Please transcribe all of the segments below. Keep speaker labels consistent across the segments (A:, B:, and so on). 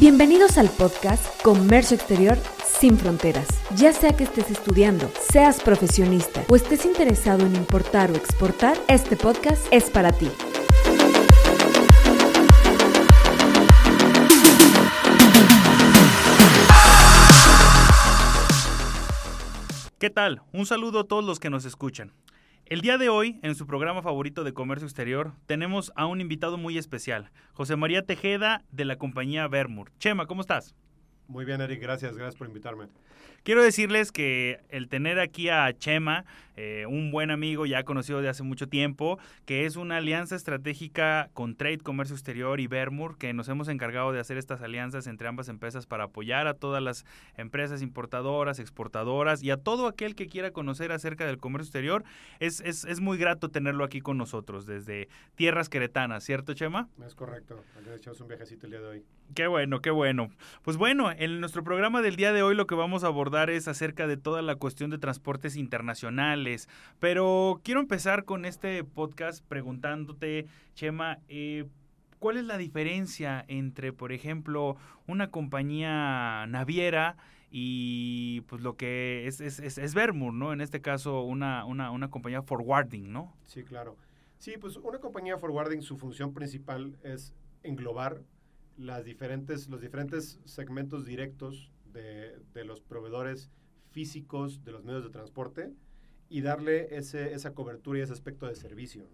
A: Bienvenidos al podcast Comercio Exterior sin fronteras. Ya sea que estés estudiando, seas profesionista o estés interesado en importar o exportar, este podcast es para ti.
B: ¿Qué tal? Un saludo a todos los que nos escuchan. El día de hoy, en su programa favorito de comercio exterior, tenemos a un invitado muy especial, José María Tejeda de la compañía Vermur. Chema, ¿cómo estás?
C: Muy bien, Eric, gracias, gracias por invitarme.
B: Quiero decirles que el tener aquí a Chema, eh, un buen amigo ya conocido de hace mucho tiempo, que es una alianza estratégica con Trade, Comercio Exterior y Vermur, que nos hemos encargado de hacer estas alianzas entre ambas empresas para apoyar a todas las empresas importadoras, exportadoras y a todo aquel que quiera conocer acerca del comercio exterior. Es, es, es muy grato tenerlo aquí con nosotros desde tierras queretanas, ¿cierto, Chema?
C: Es correcto, aquí echamos un viajecito el día de hoy.
B: Qué bueno, qué bueno. Pues bueno, en nuestro programa del día de hoy lo que vamos a abordar es acerca de toda la cuestión de transportes internacionales. Pero quiero empezar con este podcast preguntándote, Chema, eh, ¿cuál es la diferencia entre, por ejemplo, una compañía naviera y pues lo que es, es, es, es ¿no? En este caso, una, una, una compañía forwarding, ¿no?
C: Sí, claro. Sí, pues una compañía forwarding, su función principal es englobar las diferentes, los diferentes segmentos directos de, de, los proveedores físicos de los medios de transporte y darle ese, esa cobertura y ese aspecto de servicio.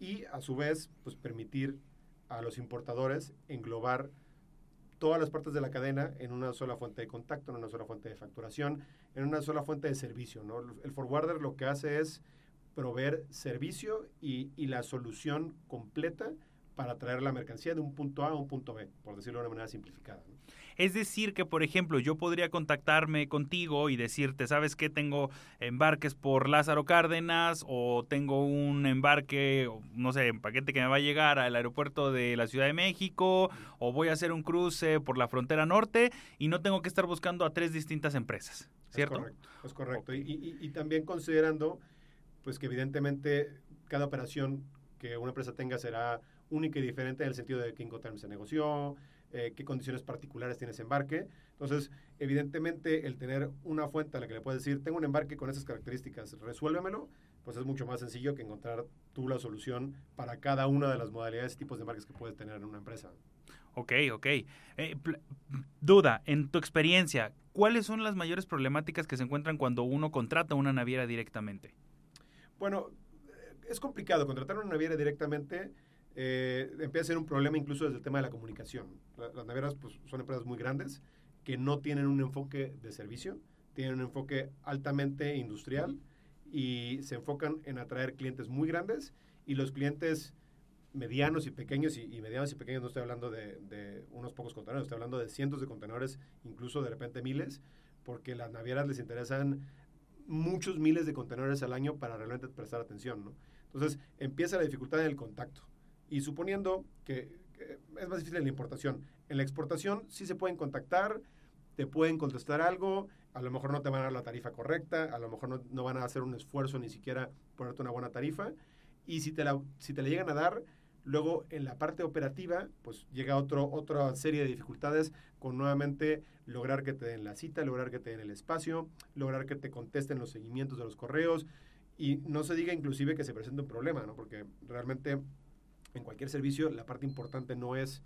C: Y a su vez, pues permitir a los importadores englobar todas las partes de la cadena en una sola fuente de contacto, en una sola fuente de facturación, en una sola fuente de servicio. ¿no? El forwarder lo que hace es proveer servicio y, y la solución completa para traer la mercancía de un punto A a un punto B, por decirlo de una manera simplificada. ¿no?
B: Es decir, que por ejemplo yo podría contactarme contigo y decirte, ¿sabes qué? Tengo embarques por Lázaro Cárdenas o tengo un embarque, no sé, un paquete que me va a llegar al aeropuerto de la Ciudad de México o voy a hacer un cruce por la frontera norte y no tengo que estar buscando a tres distintas empresas, ¿cierto?
C: Es correcto, es correcto. Okay. Y, y, y también considerando, pues que evidentemente cada operación que una empresa tenga será única y diferente en el sentido de qué Incoterm se negoció, eh, qué condiciones particulares tiene ese embarque. Entonces, evidentemente, el tener una fuente a la que le puedes decir, tengo un embarque con esas características, resuélvemelo, pues es mucho más sencillo que encontrar tú la solución para cada una de las modalidades y tipos de embarques que puedes tener en una empresa.
B: Ok, ok. Eh, duda, en tu experiencia, ¿cuáles son las mayores problemáticas que se encuentran cuando uno contrata una naviera directamente?
C: Bueno, es complicado contratar una naviera directamente eh, empieza a ser un problema incluso desde el tema de la comunicación. Las navieras pues, son empresas muy grandes que no tienen un enfoque de servicio, tienen un enfoque altamente industrial y se enfocan en atraer clientes muy grandes y los clientes medianos y pequeños, y, medianos y pequeños no estoy hablando de, de, unos pocos contenedores, estoy hablando de cientos de contenedores, incluso de repente miles, porque las navieras les interesan muchos miles de contenedores al año para realmente prestar atención. ¿no? Entonces empieza la dificultad en el contacto. Y suponiendo que, es más difícil en la importación, en la exportación sí se pueden contactar, te pueden contestar algo, a lo mejor no te van a dar la tarifa correcta, a lo mejor no, no van a hacer un esfuerzo ni siquiera ponerte una buena tarifa, y si te la, si te la llegan a dar, luego en la parte operativa, pues llega otro, otra serie de dificultades con nuevamente lograr que te den la cita, lograr que te den el espacio, lograr que te contesten los seguimientos de los correos, y no se diga inclusive que se presente un problema, ¿no? Porque realmente en cualquier servicio, la parte importante no es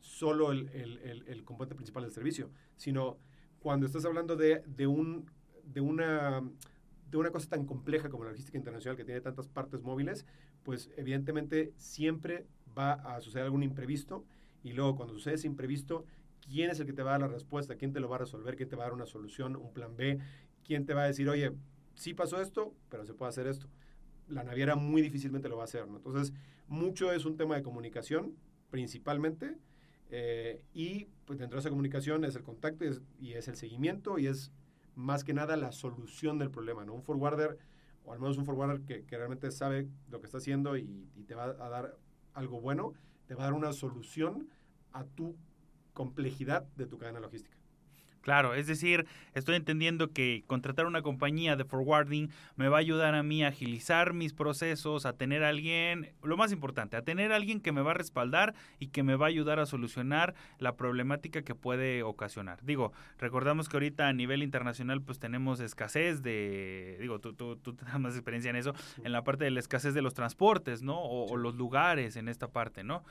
C: solo el, el, el, el, componente principal del servicio, sino cuando estás hablando de, de, un, de, una, de una cosa tan compleja como la logística internacional que tiene tantas partes móviles, pues evidentemente siempre va a suceder algún imprevisto y luego cuando sucede ese imprevisto, ¿quién es el que te va a dar la respuesta? ¿Quién te lo va a resolver? ¿Quién te va a dar una solución, un plan B? ¿Quién te va a decir, oye, sí pasó esto, pero se puede hacer esto? La naviera muy difícilmente lo va a hacer, ¿no? Entonces, mucho es un tema de comunicación, principalmente, eh, y pues dentro de esa comunicación es el contacto y es, y es, el seguimiento y es más que nada la solución del problema, ¿no? Un forwarder, o al menos un forwarder que, que realmente sabe lo que está haciendo y, y, te va a dar algo bueno, te va a dar una solución a tu complejidad de tu cadena logística.
B: Claro, es decir, estoy entendiendo que contratar una compañía de forwarding me va a ayudar a mí a agilizar mis procesos, a tener a alguien, lo más importante, a tener a alguien que me va a respaldar y que me va a ayudar a solucionar la problemática que puede ocasionar. Digo, recordamos que ahorita a nivel internacional pues tenemos escasez de, digo, tú, tú, tú tienes más experiencia en eso, en la parte de la escasez de los transportes, ¿no? O, los lugares en esta parte, ¿no?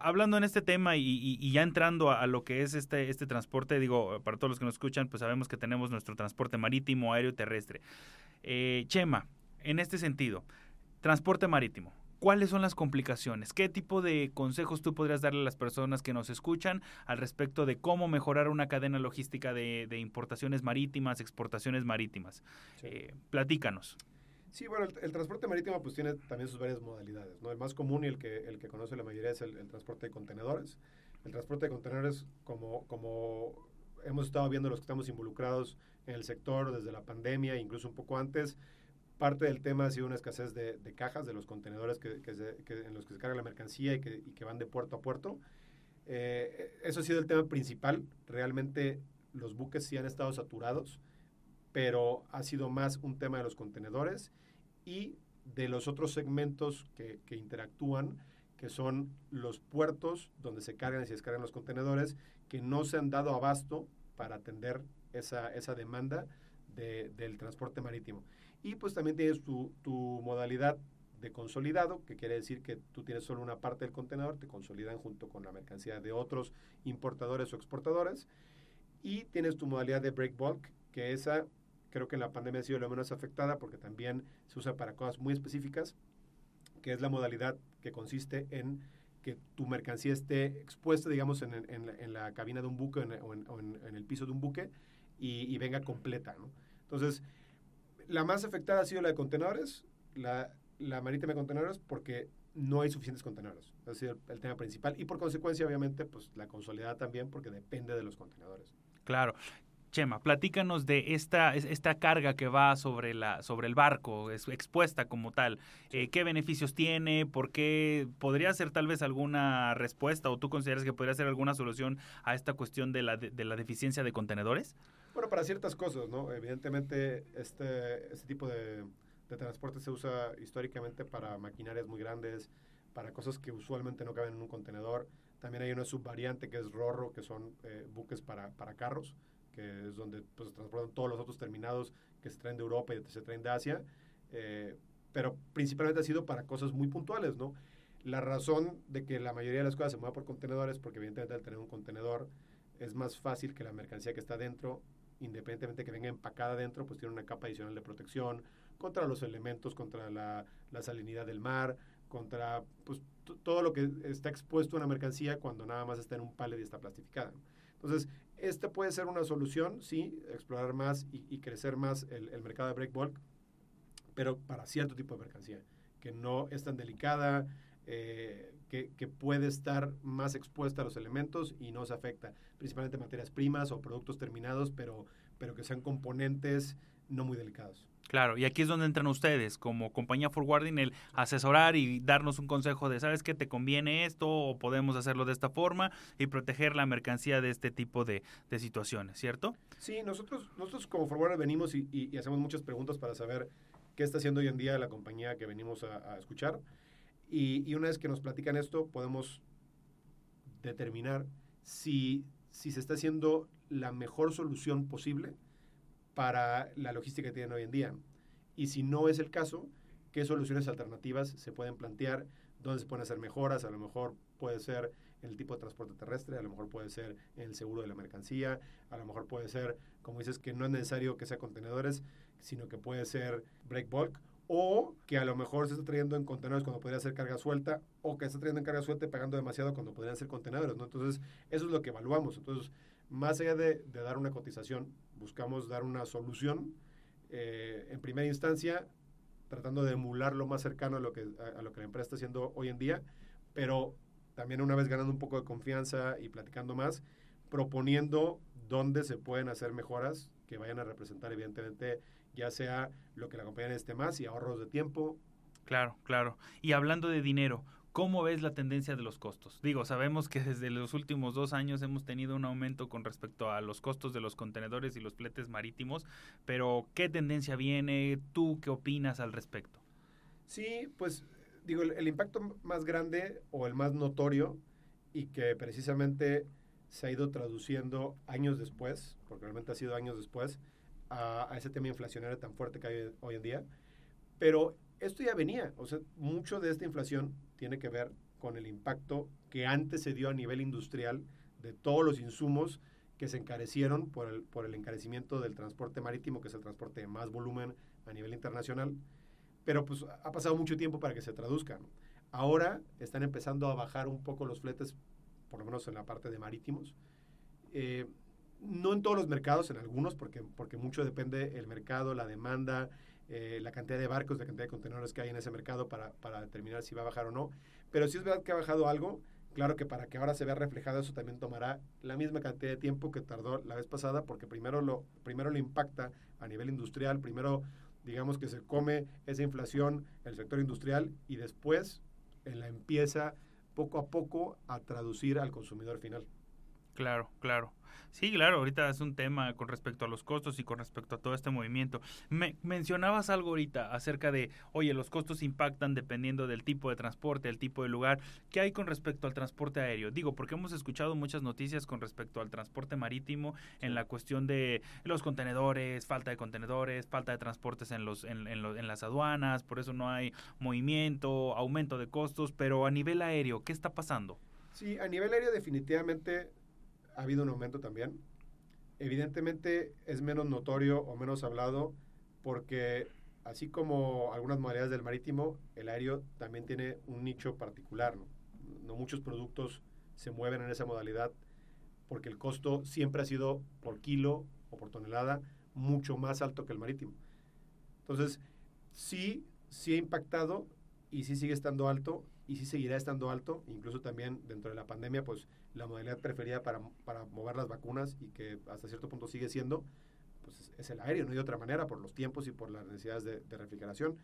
B: hablando en este tema y, ya entrando a, a, lo que es este, este transporte, digo, para todos los que nos escuchan, pues sabemos que tenemos nuestro transporte marítimo, aéreo terrestre. Eh, Chema, en este sentido, transporte marítimo. ¿Cuáles son las complicaciones? ¿Qué tipo de consejos tú podrías darle a las personas que nos escuchan al respecto de cómo mejorar una cadena logística de, importaciones marítimas, exportaciones marítimas? Eh, platícanos.
C: Sí, bueno, el, transporte marítimo pues tiene también sus varias modalidades, ¿no? El más común y el que, el que conoce la mayoría es el, el transporte de contenedores. El transporte de contenedores, como, como hemos estado viendo los que estamos involucrados en el sector desde la pandemia, incluso un poco antes. Parte del tema ha sido una escasez de, cajas, de los contenedores que, en los que se carga la mercancía y que, van de puerto a puerto. Eh, eso ha sido el tema principal. Realmente los buques sí han estado saturados, pero ha sido más un tema de los contenedores y de los otros segmentos que, que interactúan, que son los puertos donde se cargan y se descargan los contenedores, que no se han dado abasto para atender esa, esa demanda del transporte marítimo. Y pues también tienes tu, tu, modalidad de consolidado, que quiere decir que tú tienes solo una parte del contenedor, te consolidan junto con la mercancía de otros importadores o exportadores. Y tienes tu modalidad de break bulk, que esa creo que en la pandemia ha sido lo menos afectada porque también se usa para cosas muy específicas, que es la modalidad que consiste en que tu mercancía esté expuesta, digamos, en, en, la cabina de un buque o, en, el piso de un buque y, venga completa, ¿no? Entonces, la más afectada ha sido la de contenedores, la, la marítima de contenedores, porque no hay suficientes contenedores. Ha sido el, el, tema principal. Y por consecuencia, obviamente, pues la consolidada también, porque depende de los contenedores.
B: Claro. Chema, platícanos de esta, esta carga que va sobre, la, sobre el barco, es expuesta como tal. Eh, ¿Qué beneficios tiene? ¿Por qué? ¿Podría ser tal vez alguna respuesta o tú consideras que podría ser alguna solución a esta cuestión de la, de, la deficiencia de contenedores?
C: Bueno, para ciertas cosas, ¿no? Evidentemente, este, este tipo de, de transporte se usa históricamente para maquinarias muy grandes, para cosas que usualmente no caben en un contenedor. También hay una subvariante que es Rorro, que son eh, buques para, para carros que es donde pues, se transportan todos los otros terminados que se traen de Europa y se traen de Asia, eh, pero principalmente ha sido para cosas muy puntuales, ¿no? La razón de que la mayoría de las cosas se mueva por contenedores, porque evidentemente al tener un contenedor es más fácil que la mercancía que está dentro, independientemente de que venga empacada dentro, pues tiene una capa adicional de protección contra los elementos, contra la, la salinidad del mar, contra pues, todo lo que está expuesto a una mercancía cuando nada más está en un pallet y está plastificada. Entonces, esta puede ser una solución, sí, explorar más y, crecer más el, mercado de break bulk, pero para cierto tipo de mercancía, que no es tan delicada, eh, que, que, puede estar más expuesta a los elementos y no se afecta, principalmente materias primas o productos terminados, pero, pero que sean componentes no muy delicados.
B: Claro, y aquí es donde entran ustedes, como compañía forwarding, el asesorar y darnos un consejo de, ¿sabes qué? ¿Te conviene esto? ¿O podemos hacerlo de esta forma? Y proteger la mercancía de este tipo de, situaciones, ¿cierto?
C: Sí, nosotros, nosotros como forwarder venimos y, hacemos muchas preguntas para saber qué está haciendo hoy en día la compañía que venimos a, escuchar. Y, una vez que nos platican esto, podemos determinar si, si se está haciendo la mejor solución posible para la logística que tienen hoy en día. Y si no es el caso, ¿qué soluciones alternativas se pueden plantear? ¿Dónde se pueden hacer mejoras? A lo mejor puede ser el tipo de transporte terrestre, a lo mejor puede ser el seguro de la mercancía, a lo mejor puede ser, como dices, que no es necesario que sea contenedores, sino que puede ser break bulk, o que a lo mejor se está trayendo en contenedores cuando podría ser carga suelta, o que se está trayendo en carga suelta y pagando demasiado cuando podrían ser contenedores. Entonces, eso es lo que evaluamos. Entonces, más allá de, dar una cotización, buscamos dar una solución eh, en primera instancia, tratando de emular lo más cercano a lo, que, a, lo que la empresa está haciendo hoy en día, pero también una vez ganando un poco de confianza y platicando más, proponiendo dónde se pueden hacer mejoras que vayan a representar evidentemente ya sea lo que la compañía necesite más y ahorros de tiempo.
B: Claro, claro. Y hablando de dinero, ¿Cómo ves la tendencia de los costos? Digo, sabemos que desde los últimos dos años hemos tenido un aumento con respecto a los costos de los contenedores y los fletes marítimos, pero ¿qué tendencia viene? ¿Tú qué opinas al respecto?
C: Sí, pues digo, el, el impacto más grande o el más notorio y que precisamente se ha ido traduciendo años después, porque realmente ha sido años después, a, a ese tema inflacionario tan fuerte que hay hoy en día. Pero esto ya venía, o sea, mucho de esta inflación tiene que ver con el impacto que antes se dio a nivel industrial de todos los insumos que se encarecieron por el, por el encarecimiento del transporte marítimo, que es el transporte de más volumen a nivel internacional. Pero pues ha pasado mucho tiempo para que se traduzcan. Ahora están empezando a bajar un poco los fletes, por lo menos en la parte de marítimos. Eh, no en todos los mercados, en algunos, porque, porque mucho depende el mercado, la demanda, eh, la cantidad de barcos, la cantidad de contenedores que hay en ese mercado para, para determinar si va a bajar o no. Pero si es verdad que ha bajado algo, claro que para que ahora se vea reflejado eso también tomará la misma cantidad de tiempo que tardó la vez pasada, porque primero lo, primero lo impacta a nivel industrial, primero digamos que se come esa inflación el sector industrial y después la empieza poco a poco a traducir al consumidor final.
B: Claro, claro. Sí, claro, ahorita es un tema con respecto a los costos y con respecto a todo este movimiento. Me, mencionabas algo ahorita acerca de, oye, los costos impactan dependiendo del tipo de transporte, el tipo de lugar. ¿Qué hay con respecto al transporte aéreo? Digo, porque hemos escuchado muchas noticias con respecto al transporte marítimo en la cuestión de los contenedores, falta de contenedores, falta de transportes en, los, en, en, en las aduanas, por eso no hay movimiento, aumento de costos, pero a nivel aéreo, ¿qué está pasando?
C: Sí, a nivel aéreo definitivamente ha habido un aumento también. Evidentemente es menos notorio o menos hablado porque así como algunas modalidades del marítimo, el aéreo también tiene un nicho particular. ¿no? muchos productos se mueven en esa modalidad porque el costo siempre ha sido por kilo o por tonelada mucho más alto que el marítimo. Entonces, sí, sí ha impactado y sí sigue estando alto y sí seguirá estando alto, incluso también dentro de la pandemia, pues la modalidad preferida para, para mover las vacunas y que hasta cierto punto sigue siendo, pues es el aéreo, no hay otra manera, por los tiempos y por las necesidades de, de refrigeración.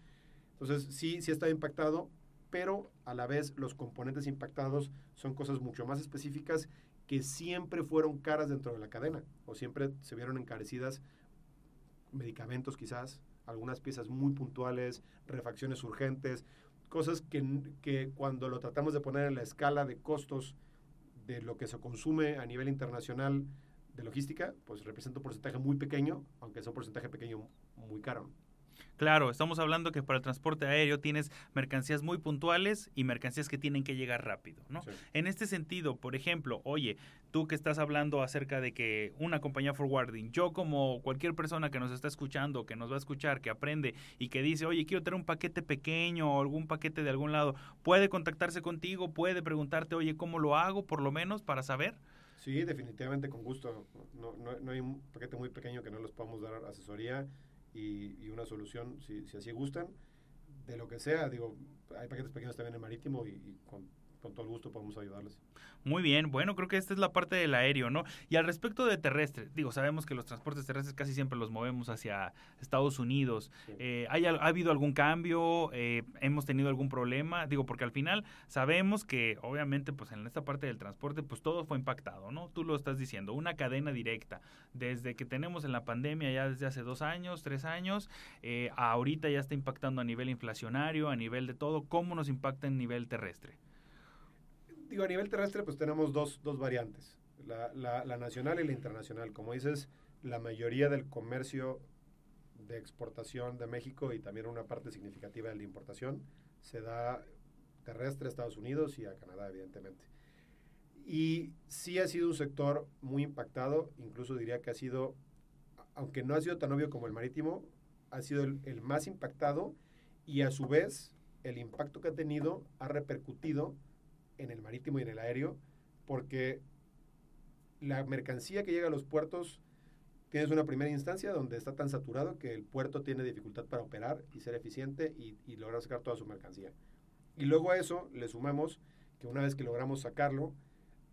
C: Entonces, sí, sí está impactado, pero a la vez los componentes impactados son cosas mucho más específicas que siempre fueron caras dentro de la cadena o siempre se vieron encarecidas medicamentos quizás, algunas piezas muy puntuales, refacciones urgentes, cosas que, que cuando lo tratamos de poner en la escala de costos de lo que se consume a nivel internacional de logística, pues representa un porcentaje muy pequeño, aunque es un porcentaje pequeño muy caro.
B: Claro, estamos hablando que para el transporte aéreo tienes mercancías muy puntuales y mercancías que tienen que llegar rápido, ¿no? Sí. En este sentido, por ejemplo, oye, tú que estás hablando acerca de que una compañía forwarding, yo como cualquier persona que nos está escuchando, que nos va a escuchar, que aprende y que dice, oye, quiero tener un paquete pequeño o algún paquete de algún lado, puede contactarse contigo, puede preguntarte, oye, ¿cómo lo hago? Por lo menos para saber.
C: Sí, definitivamente con gusto. No, no, no hay un paquete muy pequeño que no les podamos dar asesoría y, y una solución, si, si, así gustan, de lo que sea. Digo, hay paquetes pequeños también en marítimo y, y con, con, todo el gusto podemos ayudarles.
B: Muy bien, bueno, creo que esta es la parte del aéreo, ¿no? Y al respecto de terrestre, digo, sabemos que los transportes terrestres casi siempre los movemos hacia Estados Unidos. Sí. Eh, ¿hay, ¿Ha habido algún cambio? Eh, ¿Hemos tenido algún problema? Digo, porque al final sabemos que obviamente pues en esta parte del transporte pues todo fue impactado, ¿no? Tú lo estás diciendo, una cadena directa. Desde que tenemos en la pandemia ya desde hace dos años, tres años, eh, ahorita ya está impactando a nivel inflacionario, a nivel de todo. ¿Cómo nos impacta en nivel terrestre?
C: Digo, a nivel terrestre, pues tenemos dos, dos variantes, la, la, la, nacional y la internacional. Como dices, la mayoría del comercio de exportación de México y también una parte significativa de la importación se da terrestre a Estados Unidos y a Canadá, evidentemente. Y sí ha sido un sector muy impactado, incluso diría que ha sido, aunque no ha sido tan obvio como el marítimo, ha sido el, el más impactado y a su vez el impacto que ha tenido ha repercutido en el marítimo y en el aéreo, porque la mercancía que llega a los puertos tienes una primera instancia donde está tan saturado que el puerto tiene dificultad para operar y ser eficiente y, y lograr sacar toda su mercancía. Y luego a eso le sumamos que una vez que logramos sacarlo,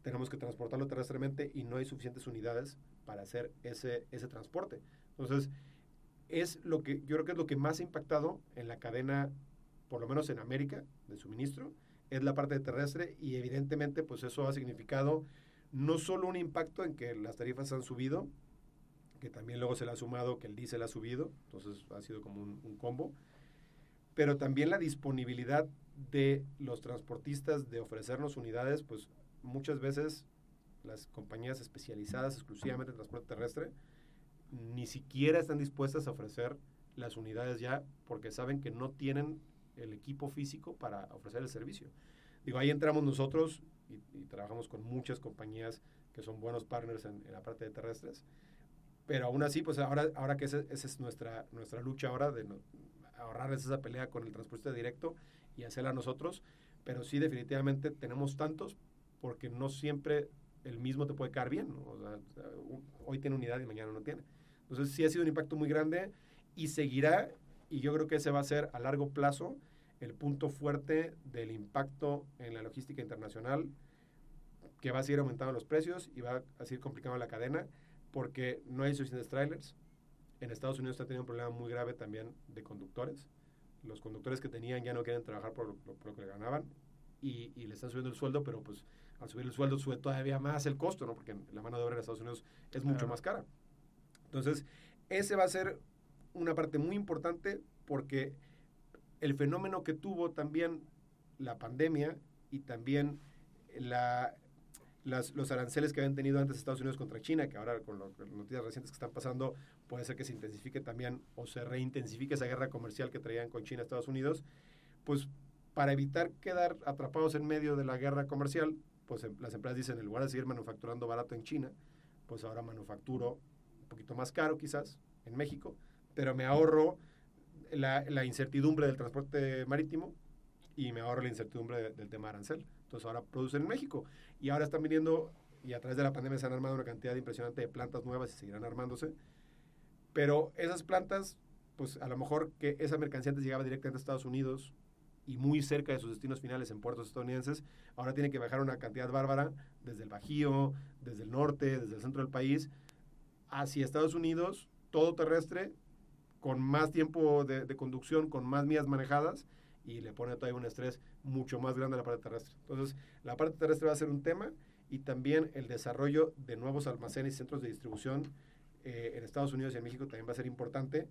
C: tenemos que transportarlo terrestremente y no hay suficientes unidades para hacer ese, ese transporte. Entonces, es lo que yo creo que es lo que más ha impactado en la cadena, por lo menos en América, de suministro, es la parte terrestre y evidentemente pues eso ha significado no solo un impacto en que las tarifas han subido, que también luego se le ha sumado que el diésel ha subido, entonces ha sido como un, un combo, pero también la disponibilidad de los transportistas de ofrecernos unidades, pues muchas veces las compañías especializadas exclusivamente en transporte terrestre ni siquiera están dispuestas a ofrecer las unidades ya porque saben que no tienen el equipo físico para ofrecer el servicio. Digo, ahí entramos nosotros y, trabajamos con muchas compañías que son buenos partners en, la parte de terrestres, pero aún así, pues ahora, ahora que esa, es nuestra, nuestra lucha ahora de ahorrarles esa pelea con el transporte directo y hacerla nosotros, pero sí definitivamente tenemos tantos porque no siempre el mismo te puede caer bien, o sea, hoy tiene unidad y mañana no tiene. Entonces sí ha sido un impacto muy grande y seguirá, y yo creo que ese va a ser a largo plazo el punto fuerte del impacto en la logística internacional, que va a seguir aumentando los precios y va a seguir complicando la cadena, porque no hay suficientes trailers. En Estados Unidos está teniendo un problema muy grave también de conductores. Los conductores que tenían ya no quieren trabajar por, lo que ganaban y, y, le están subiendo el sueldo, pero pues al subir el sueldo sube todavía más el costo, ¿no? Porque la mano de obra en Estados Unidos es mucho más cara. Entonces, ese va a ser una parte muy importante porque el fenómeno que tuvo también la pandemia y también la, los aranceles que habían tenido antes Estados Unidos contra China, que ahora con, las noticias recientes que están pasando, puede ser que se intensifique también o se reintensifique esa guerra comercial que traían con China Estados Unidos, pues para evitar quedar atrapados en medio de la guerra comercial, pues em, las empresas dicen, en lugar de seguir manufacturando barato en China, pues ahora manufacturo un poquito más caro quizás en México, pero me ahorro la, incertidumbre del transporte marítimo y me ahorro la incertidumbre del tema arancel. Entonces ahora producen en México y ahora están viniendo y a través de la pandemia se han armado una cantidad impresionante de plantas nuevas y seguirán armándose. Pero esas plantas, pues a lo mejor que esa mercancía antes llegaba directamente a Estados Unidos y muy cerca de sus destinos finales en puertos estadounidenses, ahora tiene que bajar una cantidad bárbara desde el Bajío, desde el norte, desde el centro del país, hacia Estados Unidos, todo terrestre, con más tiempo de, conducción, con más millas manejadas y le pone todavía un estrés mucho más grande a la parte terrestre. Entonces, la parte terrestre va a ser un tema y también el desarrollo de nuevos almacenes y centros de distribución eh, en Estados Unidos y en México también va a ser importante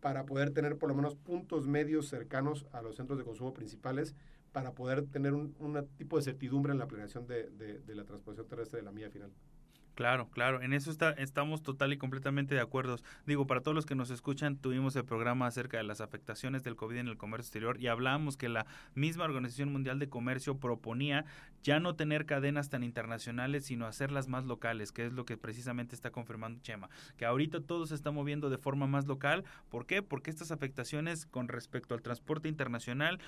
C: para poder tener por lo menos puntos medios cercanos a los centros de consumo principales para poder tener un, tipo de certidumbre en la planeación de, la transportación terrestre de la milla final.
B: Claro, claro, en eso está, estamos total y completamente de acuerdo. Digo, para todos los que nos escuchan, tuvimos el programa acerca de las afectaciones del COVID en el comercio exterior y hablamos que la misma Organización Mundial de Comercio proponía ya no tener cadenas tan internacionales, sino hacerlas más locales, que es lo que precisamente está confirmando Chema, que ahorita todo se está moviendo de forma más local. ¿Por qué? Porque estas afectaciones con respecto al transporte internacional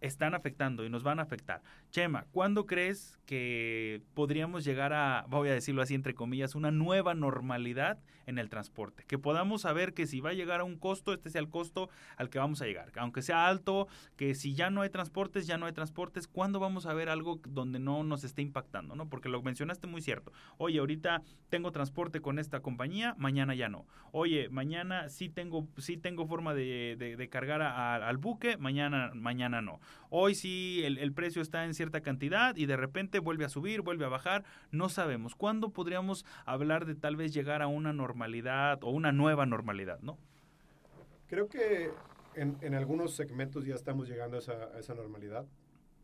B: están afectando y nos van a afectar. Chema, ¿cuándo crees que podríamos llegar a, voy a decirlo así entre comillas, una nueva normalidad en el transporte. Que podamos saber que si va a llegar a un costo, este sea el costo al que vamos a llegar. Aunque sea alto, que si ya no hay transportes, ya no hay transportes, ¿cuándo vamos a ver algo donde no nos esté impactando? ¿no? Porque lo mencionaste muy cierto. Oye, ahorita tengo transporte con esta compañía, mañana ya no. Oye, mañana sí tengo, sí tengo forma de, cargar al buque, mañana, mañana no. Hoy sí el, precio está en cierta cantidad y de repente vuelve a subir, vuelve a bajar. No sabemos. ¿Cuándo podríamos hablar de tal vez llegar a una normalidad o una nueva normalidad, ¿no?
C: Creo que en, algunos segmentos ya estamos llegando a esa, normalidad,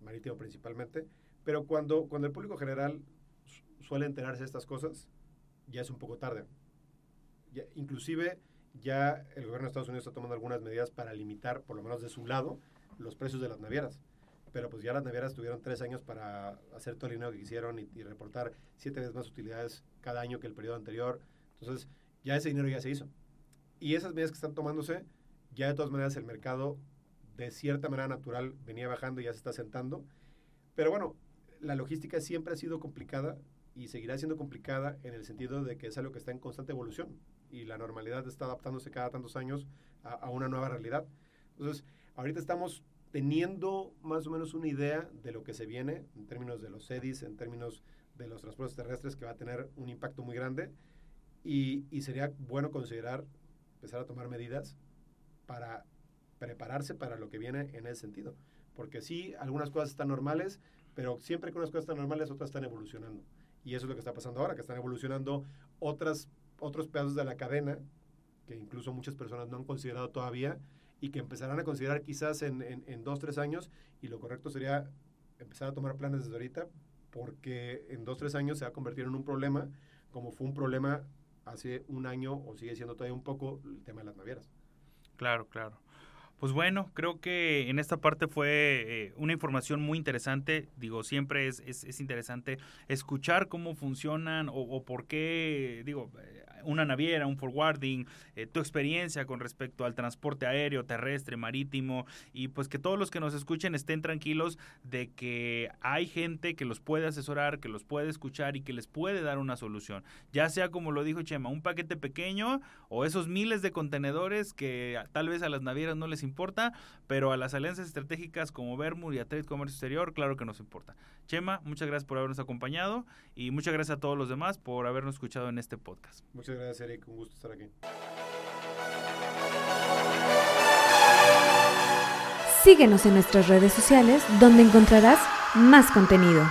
C: marítimo principalmente, pero cuando, cuando el público general suele enterarse de estas cosas, ya es un poco tarde. inclusive ya el gobierno de Estados Unidos está tomando algunas medidas para limitar, por lo menos de su lado, los precios de las navieras pero pues ya las navieras tuvieron tres años para hacer todo el dinero que quisieron y, reportar siete veces más utilidades cada año que el periodo anterior. Entonces, ya ese dinero ya se hizo. Y esas medidas que están tomándose, ya de todas maneras el mercado de cierta manera natural venía bajando y ya se está sentando. Pero bueno, la logística siempre ha sido complicada y seguirá siendo complicada en el sentido de que es algo que está en constante evolución y la normalidad está adaptándose cada tantos años a, a una nueva realidad. Entonces, ahorita estamos teniendo más o menos una idea de lo que se viene en términos de los EDIs, en términos de los transportes terrestres, que va a tener un impacto muy grande. Y, y sería bueno considerar, empezar a tomar medidas para prepararse para lo que viene en ese sentido. Porque sí, algunas cosas están normales, pero siempre que unas cosas están normales, otras están evolucionando. Y eso es lo que está pasando ahora, que están evolucionando otras, otros pedazos de la cadena que incluso muchas personas no han considerado todavía y que empezarán a considerar quizás en, en, dos, tres años. Y lo correcto sería empezar a tomar planes desde ahorita, porque en dos, tres años se va a convertir en un problema, como fue un problema hace un año o sigue siendo todavía un poco el tema de las navieras.
B: Claro, claro. Pues bueno, creo que en esta parte fue eh, una información muy interesante. Digo, siempre es, es, interesante escuchar cómo funcionan o, por qué, digo, una naviera, un forwarding, eh, tu experiencia con respecto al transporte aéreo, terrestre, marítimo y pues que todos los que nos escuchen estén tranquilos de que hay gente que los puede asesorar, que los puede escuchar y que les puede dar una solución. Ya sea como lo dijo Chema, un paquete pequeño o esos miles de contenedores que tal vez a las navieras no les importa, pero a las alianzas estratégicas como Bermud y a Trade Comercio Exterior, claro que nos importa. Chema, muchas gracias por habernos acompañado y muchas gracias a todos los demás por habernos escuchado en este podcast.
C: Gracias, Eric. Un gusto estar aquí.
A: Síguenos en nuestras redes sociales donde encontrarás más contenido.